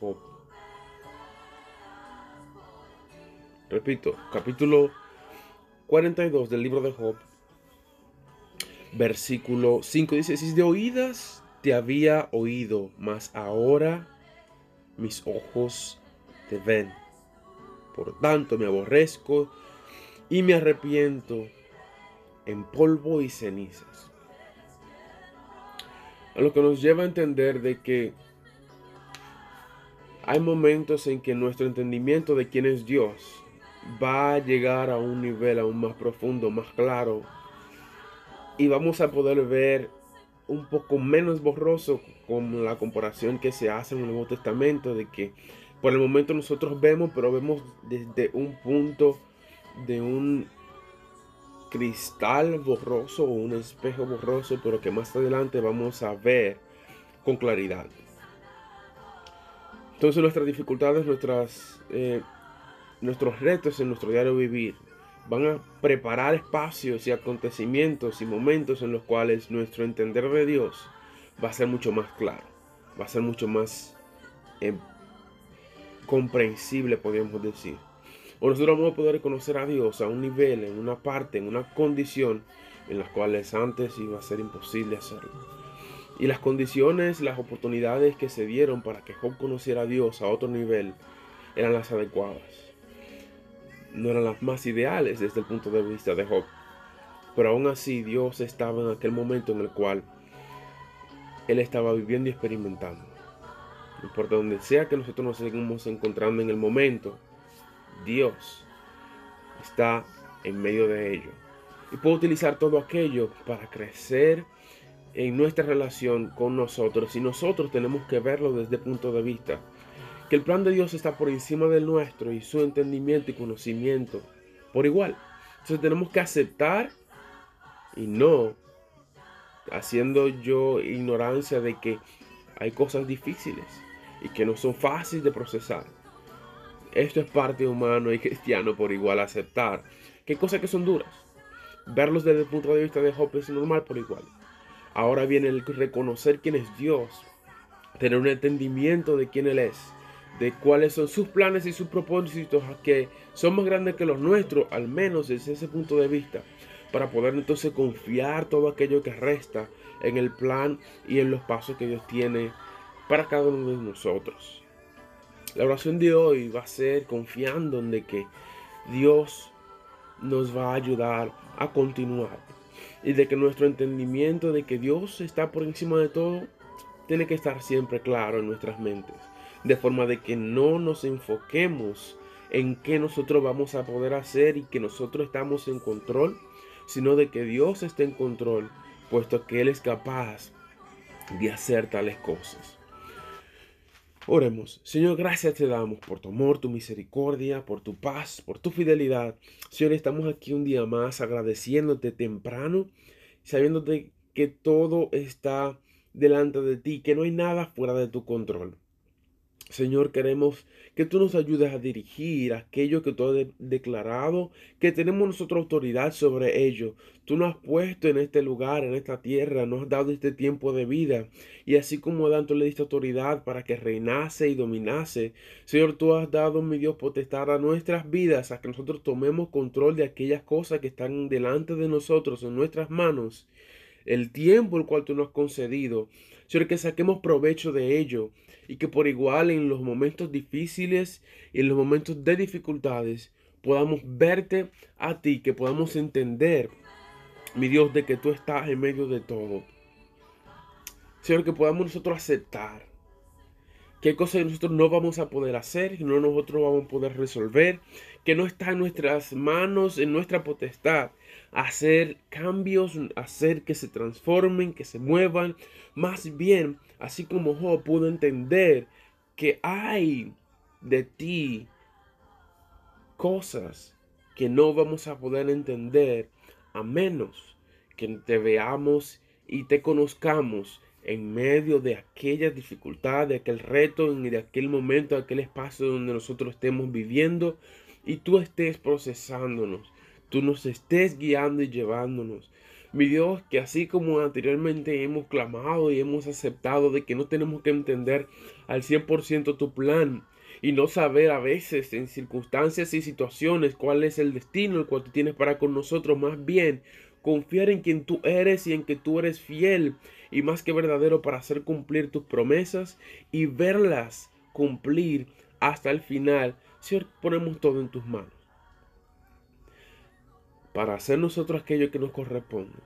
Job. Repito, capítulo 42 del libro de Job, versículo 5 dice, si de oídas te había oído, mas ahora mis ojos te ven. Por tanto me aborrezco y me arrepiento en polvo y cenizas. A lo que nos lleva a entender de que hay momentos en que nuestro entendimiento de quién es Dios va a llegar a un nivel aún más profundo, más claro. Y vamos a poder ver un poco menos borroso con la comparación que se hace en el Nuevo Testamento, de que por el momento nosotros vemos, pero vemos desde un punto de un cristal borroso o un espejo borroso, pero que más adelante vamos a ver con claridad. Entonces nuestras dificultades, eh, nuestros retos en nuestro diario vivir van a preparar espacios y acontecimientos y momentos en los cuales nuestro entender de Dios va a ser mucho más claro, va a ser mucho más eh, comprensible, podríamos decir. O nosotros vamos a poder conocer a Dios a un nivel, en una parte, en una condición en las cuales antes iba a ser imposible hacerlo. Y las condiciones, las oportunidades que se dieron para que Job conociera a Dios a otro nivel eran las adecuadas. No eran las más ideales desde el punto de vista de Job. Pero aún así Dios estaba en aquel momento en el cual él estaba viviendo y experimentando. Por donde sea que nosotros nos seguimos encontrando en el momento, Dios está en medio de ello. Y puede utilizar todo aquello para crecer en nuestra relación con nosotros. Y nosotros tenemos que verlo desde el punto de vista que el plan de Dios está por encima del nuestro y su entendimiento y conocimiento por igual. Entonces tenemos que aceptar y no haciendo yo ignorancia de que hay cosas difíciles y que no son fáciles de procesar. Esto es parte humano y cristiano por igual aceptar que hay cosas que son duras. Verlos desde el punto de vista de Job es normal por igual. Ahora viene el reconocer quién es Dios, tener un entendimiento de quién Él es, de cuáles son sus planes y sus propósitos que son más grandes que los nuestros, al menos desde ese punto de vista, para poder entonces confiar todo aquello que resta en el plan y en los pasos que Dios tiene para cada uno de nosotros. La oración de hoy va a ser confiando en que Dios nos va a ayudar a continuar y de que nuestro entendimiento de que Dios está por encima de todo tiene que estar siempre claro en nuestras mentes, de forma de que no nos enfoquemos en qué nosotros vamos a poder hacer y que nosotros estamos en control, sino de que Dios está en control, puesto que Él es capaz de hacer tales cosas. Oremos. Señor, gracias te damos por tu amor, tu misericordia, por tu paz, por tu fidelidad. Señor, estamos aquí un día más agradeciéndote temprano, sabiéndote que todo está delante de ti, que no hay nada fuera de tu control. Señor, queremos que tú nos ayudes a dirigir aquello que tú has declarado, que tenemos nosotros autoridad sobre ello. Tú nos has puesto en este lugar, en esta tierra, nos has dado este tiempo de vida. Y así como tanto le diste autoridad para que reinase y dominase, Señor, tú has dado, mi Dios, potestad a nuestras vidas, a que nosotros tomemos control de aquellas cosas que están delante de nosotros, en nuestras manos. El tiempo el cual tú nos has concedido. Señor, que saquemos provecho de ello y que por igual en los momentos difíciles y en los momentos de dificultades podamos verte a ti, que podamos entender, mi Dios, de que tú estás en medio de todo. Señor, que podamos nosotros aceptar qué cosas nosotros no vamos a poder hacer, que no nosotros vamos a poder resolver, que no está en nuestras manos, en nuestra potestad, hacer cambios, hacer que se transformen, que se muevan. Más bien, así como Job pudo entender que hay de ti cosas que no vamos a poder entender a menos que te veamos y te conozcamos en medio de aquella dificultad, de aquel reto, de aquel momento, de aquel espacio donde nosotros estemos viviendo y tú estés procesándonos, tú nos estés guiando y llevándonos. Mi Dios, que así como anteriormente hemos clamado y hemos aceptado de que no tenemos que entender al 100% tu plan y no saber a veces en circunstancias y situaciones cuál es el destino el cual tienes para con nosotros, más bien confiar en quien tú eres y en que tú eres fiel y más que verdadero para hacer cumplir tus promesas y verlas cumplir hasta el final. Señor, ponemos todo en tus manos para hacer nosotros aquello que nos corresponde,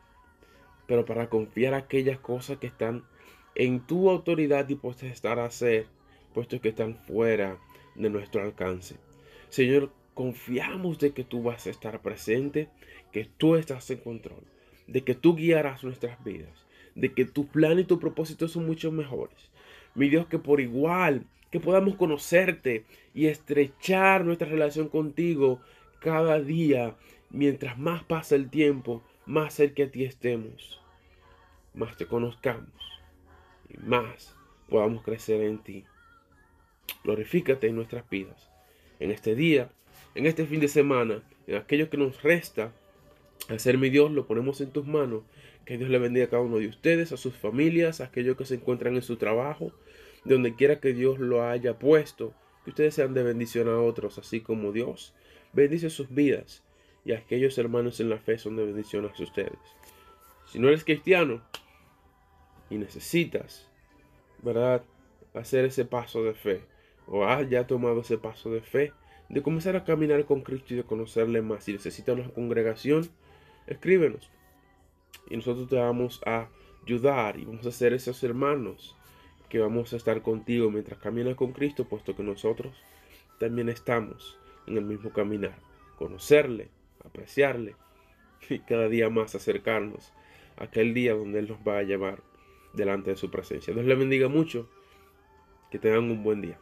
pero para confiar aquellas cosas que están en tu autoridad y estar a hacer, puestos que están fuera de nuestro alcance. Señor, confiamos de que tú vas a estar presente, que tú estás en control, de que tú guiarás nuestras vidas, de que tu plan y tu propósito son mucho mejores. Mi Dios, que por igual, que podamos conocerte y estrechar nuestra relación contigo cada día mientras más pasa el tiempo, más cerca a ti estemos, más te conozcamos y más podamos crecer en ti. Glorifícate en nuestras vidas, en este día, en este fin de semana, en aquello que nos resta. Ser mi Dios, lo ponemos en tus manos. Que Dios le bendiga a cada uno de ustedes, a sus familias, a aquellos que se encuentran en su trabajo, de donde quiera que Dios lo haya puesto. Que ustedes sean de bendición a otros, así como Dios bendice sus vidas y aquellos hermanos en la fe son de bendición a ustedes. Si no eres cristiano y necesitas, ¿verdad?, hacer ese paso de fe, o has ya tomado ese paso de fe, de comenzar a caminar con Cristo y de conocerle más, si necesitas una congregación, escríbenos. Y nosotros te vamos a ayudar y vamos a ser esos hermanos que vamos a estar contigo mientras caminas con Cristo, puesto que nosotros también estamos en el mismo caminar. Conocerle, apreciarle y cada día más acercarnos a aquel día donde Él nos va a llevar delante de su presencia. Dios le bendiga mucho. Que tengan un buen día.